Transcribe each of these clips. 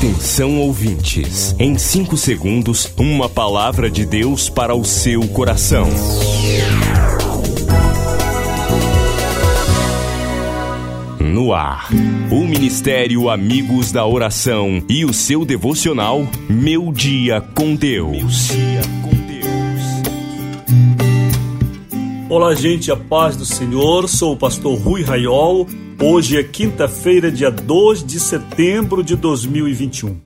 Atenção ouvintes, em 5 segundos, uma palavra de Deus para o seu coração. No ar, o Ministério Amigos da Oração e o seu devocional Meu Dia com Deus. Olá, gente, a paz do Senhor. Sou o pastor Rui Raiol. Hoje é quinta-feira, dia 2 de setembro de 2021.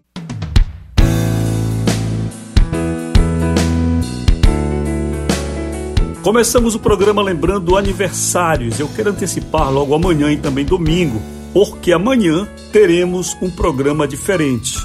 Começamos o programa lembrando aniversários. Eu quero antecipar logo amanhã e também domingo, porque amanhã teremos um programa diferente.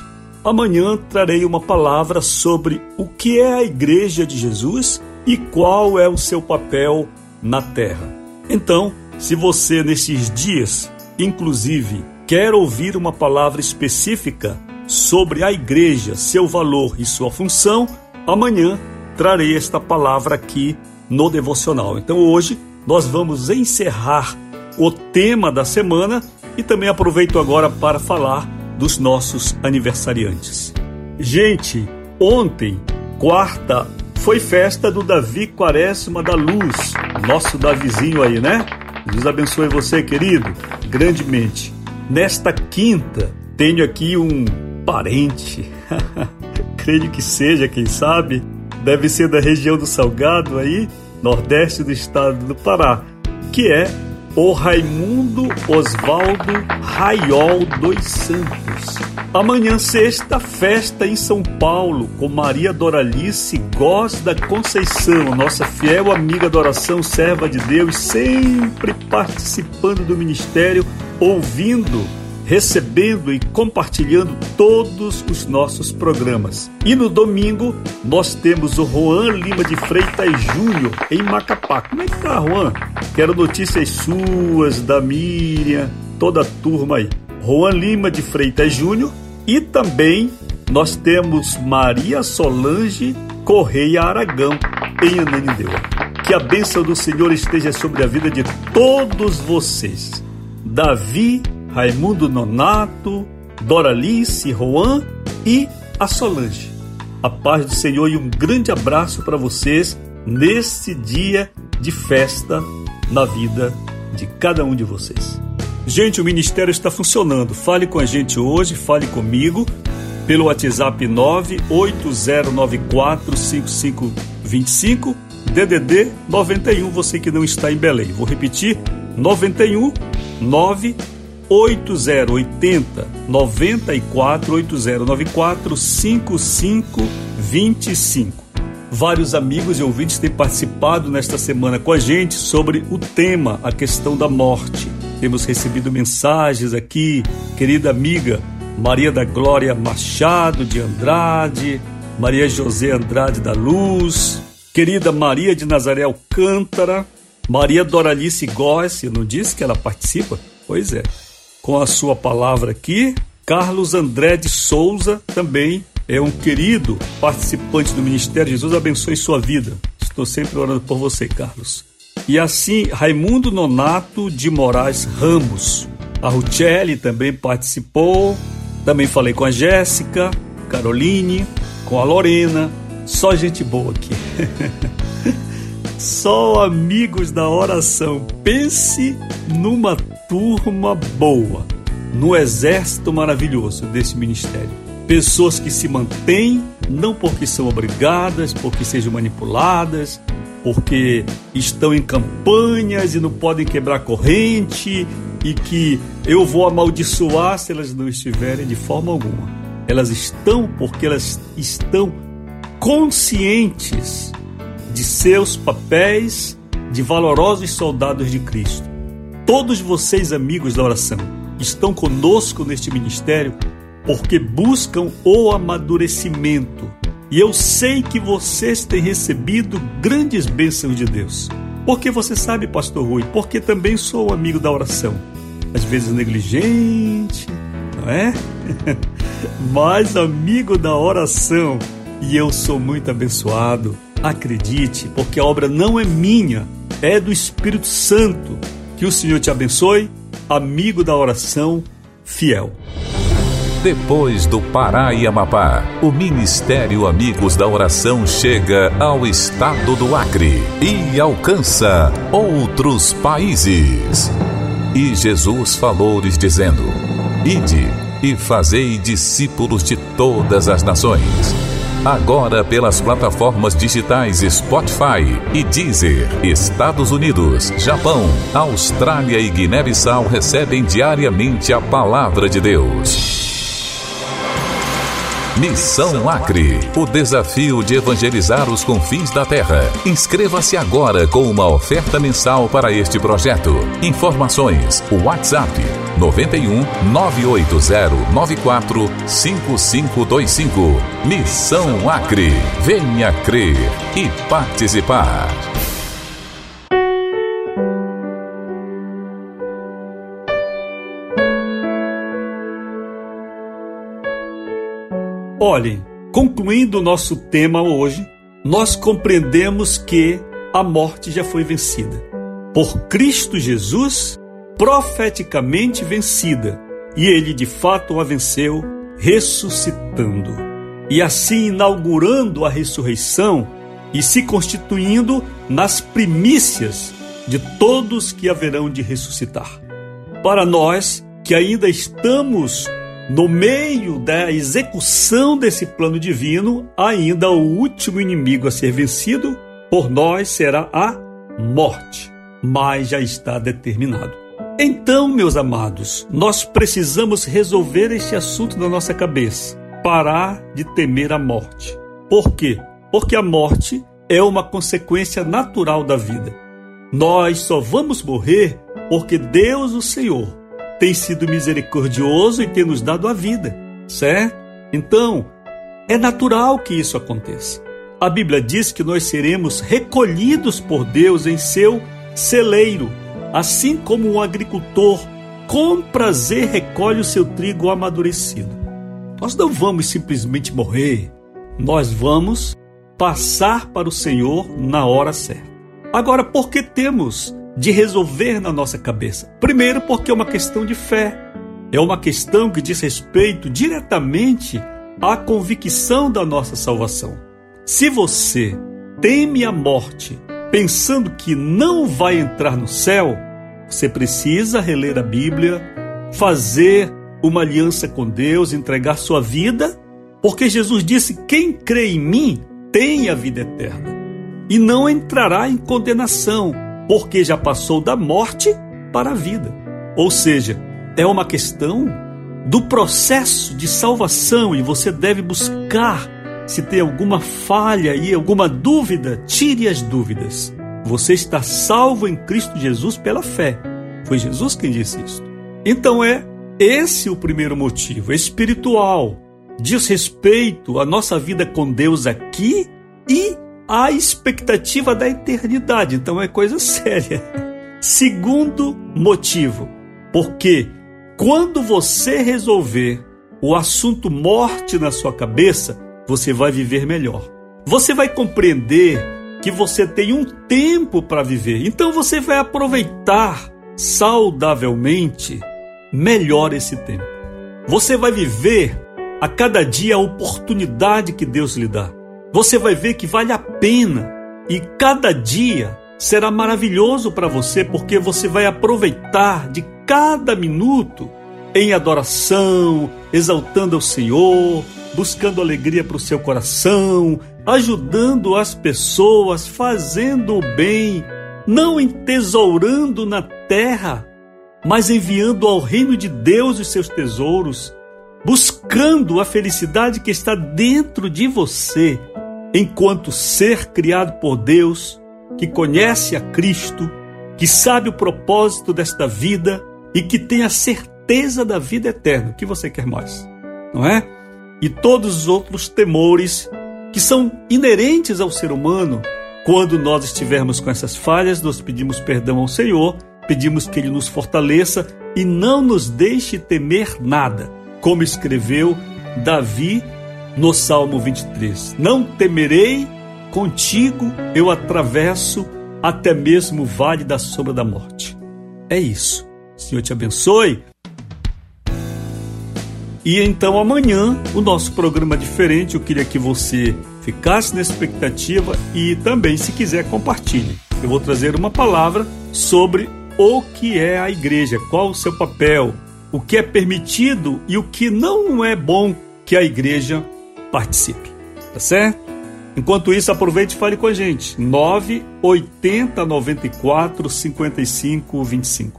Amanhã trarei uma palavra sobre o que é a Igreja de Jesus e qual é o seu papel na terra. Então, se você nesses dias, inclusive, quer ouvir uma palavra específica sobre a igreja, seu valor e sua função, amanhã trarei esta palavra aqui no devocional. Então hoje nós vamos encerrar o tema da semana e também aproveito agora para falar dos nossos aniversariantes. Gente, ontem, quarta, foi festa do Davi Quaresma da Luz, nosso Davizinho aí, né? Deus abençoe você, querido, grandemente. Nesta quinta, tenho aqui um parente, creio que seja, quem sabe, deve ser da região do Salgado aí, nordeste do estado do Pará, que é o Raimundo Osvaldo Raiol dos Santos. Amanhã, sexta, festa em São Paulo com Maria Doralice Góes da Conceição, nossa fiel amiga da oração, serva de Deus, sempre participando do ministério, ouvindo recebendo e compartilhando todos os nossos programas. E no domingo nós temos o Juan Lima de Freitas Júnior em Macapá. Como é que tá, Juan? Quero notícias suas, da Miriam, toda a turma aí. Juan Lima de Freitas Júnior e também nós temos Maria Solange Correia Aragão em Ananindeua. Que a bênção do Senhor esteja sobre a vida de todos vocês. Davi Raimundo Nonato, Doralice, Juan e a Solange. A paz do Senhor e um grande abraço para vocês nesse dia de festa na vida de cada um de vocês. Gente, o ministério está funcionando. Fale com a gente hoje, fale comigo pelo WhatsApp 980945525 DDD 91, você que não está em Belém. Vou repetir: 91 9 8080 94 8094 5525. Vários amigos e ouvintes têm participado nesta semana com a gente sobre o tema, a questão da morte. Temos recebido mensagens aqui, querida amiga Maria da Glória Machado de Andrade, Maria José Andrade da Luz, querida Maria de Nazaré Alcântara, Maria Doralice Góes, não disse que ela participa? Pois é com a sua palavra aqui. Carlos André de Souza também é um querido participante do Ministério. Jesus abençoe sua vida. Estou sempre orando por você, Carlos. E assim, Raimundo Nonato de Moraes Ramos. A Ruchelli também participou. Também falei com a Jéssica, Caroline, com a Lorena. Só gente boa aqui. Só amigos da oração. Pense numa turma boa, no exército maravilhoso desse ministério. Pessoas que se mantêm não porque são obrigadas, porque sejam manipuladas, porque estão em campanhas e não podem quebrar corrente e que eu vou amaldiçoar se elas não estiverem de forma alguma. Elas estão porque elas estão conscientes de seus papéis de valorosos soldados de Cristo. Todos vocês, amigos da oração, estão conosco neste ministério porque buscam o amadurecimento. E eu sei que vocês têm recebido grandes bênçãos de Deus. Porque você sabe, Pastor Rui, porque também sou amigo da oração. Às vezes negligente, não é? Mas amigo da oração. E eu sou muito abençoado Acredite, porque a obra não é minha, é do Espírito Santo. Que o Senhor te abençoe, amigo da oração fiel. Depois do Pará e Amapá, o Ministério Amigos da Oração chega ao estado do Acre e alcança outros países. E Jesus falou-lhes dizendo: Ide e fazei discípulos de todas as nações. Agora pelas plataformas digitais Spotify e Deezer, Estados Unidos, Japão, Austrália e Guiné-Bissau recebem diariamente a palavra de Deus. Missão Acre, o desafio de evangelizar os confins da terra. Inscreva-se agora com uma oferta mensal para este projeto. Informações: WhatsApp 91 980 94 5525. Missão Acre. Venha crer e participar. Olhem, concluindo o nosso tema hoje, nós compreendemos que a morte já foi vencida. Por Cristo Jesus, profeticamente vencida, e ele de fato a venceu, ressuscitando. E assim inaugurando a ressurreição e se constituindo nas primícias de todos que haverão de ressuscitar. Para nós que ainda estamos no meio da execução desse plano divino, ainda o último inimigo a ser vencido por nós será a morte, mas já está determinado. Então, meus amados, nós precisamos resolver este assunto na nossa cabeça, parar de temer a morte. Por quê? Porque a morte é uma consequência natural da vida. Nós só vamos morrer porque Deus, o Senhor, tem sido misericordioso e tem nos dado a vida, certo? Então, é natural que isso aconteça. A Bíblia diz que nós seremos recolhidos por Deus em seu celeiro, assim como um agricultor com prazer recolhe o seu trigo amadurecido. Nós não vamos simplesmente morrer, nós vamos passar para o Senhor na hora certa. Agora, por que temos de resolver na nossa cabeça. Primeiro, porque é uma questão de fé. É uma questão que diz respeito diretamente à convicção da nossa salvação. Se você teme a morte, pensando que não vai entrar no céu, você precisa reler a Bíblia, fazer uma aliança com Deus, entregar sua vida, porque Jesus disse: Quem crê em mim tem a vida eterna e não entrará em condenação porque já passou da morte para a vida. Ou seja, é uma questão do processo de salvação e você deve buscar. Se tem alguma falha e alguma dúvida, tire as dúvidas. Você está salvo em Cristo Jesus pela fé. Foi Jesus quem disse isso. Então é esse o primeiro motivo, espiritual. Diz respeito à nossa vida com Deus aqui e a expectativa da eternidade. Então é coisa séria. Segundo motivo, porque quando você resolver o assunto morte na sua cabeça, você vai viver melhor. Você vai compreender que você tem um tempo para viver. Então você vai aproveitar saudavelmente melhor esse tempo. Você vai viver a cada dia a oportunidade que Deus lhe dá você vai ver que vale a pena e cada dia será maravilhoso para você porque você vai aproveitar de cada minuto em adoração, exaltando ao Senhor, buscando alegria para o seu coração, ajudando as pessoas, fazendo o bem, não entesourando na terra, mas enviando ao reino de Deus os seus tesouros, buscando a felicidade que está dentro de você enquanto ser criado por Deus, que conhece a Cristo, que sabe o propósito desta vida e que tem a certeza da vida eterna. O que você quer mais? Não é? E todos os outros temores que são inerentes ao ser humano. Quando nós estivermos com essas falhas, nós pedimos perdão ao Senhor, pedimos que Ele nos fortaleça e não nos deixe temer nada, como escreveu Davi no Salmo 23. Não temerei, contigo eu atravesso até mesmo o vale da sombra da morte. É isso. Senhor te abençoe. E então amanhã o nosso programa é diferente. Eu queria que você ficasse na expectativa e também, se quiser, compartilhe. Eu vou trazer uma palavra sobre o que é a igreja, qual o seu papel, o que é permitido e o que não é bom que a igreja participe. Tá certo? Enquanto isso, aproveite e fale com a gente. 980 94 55 25.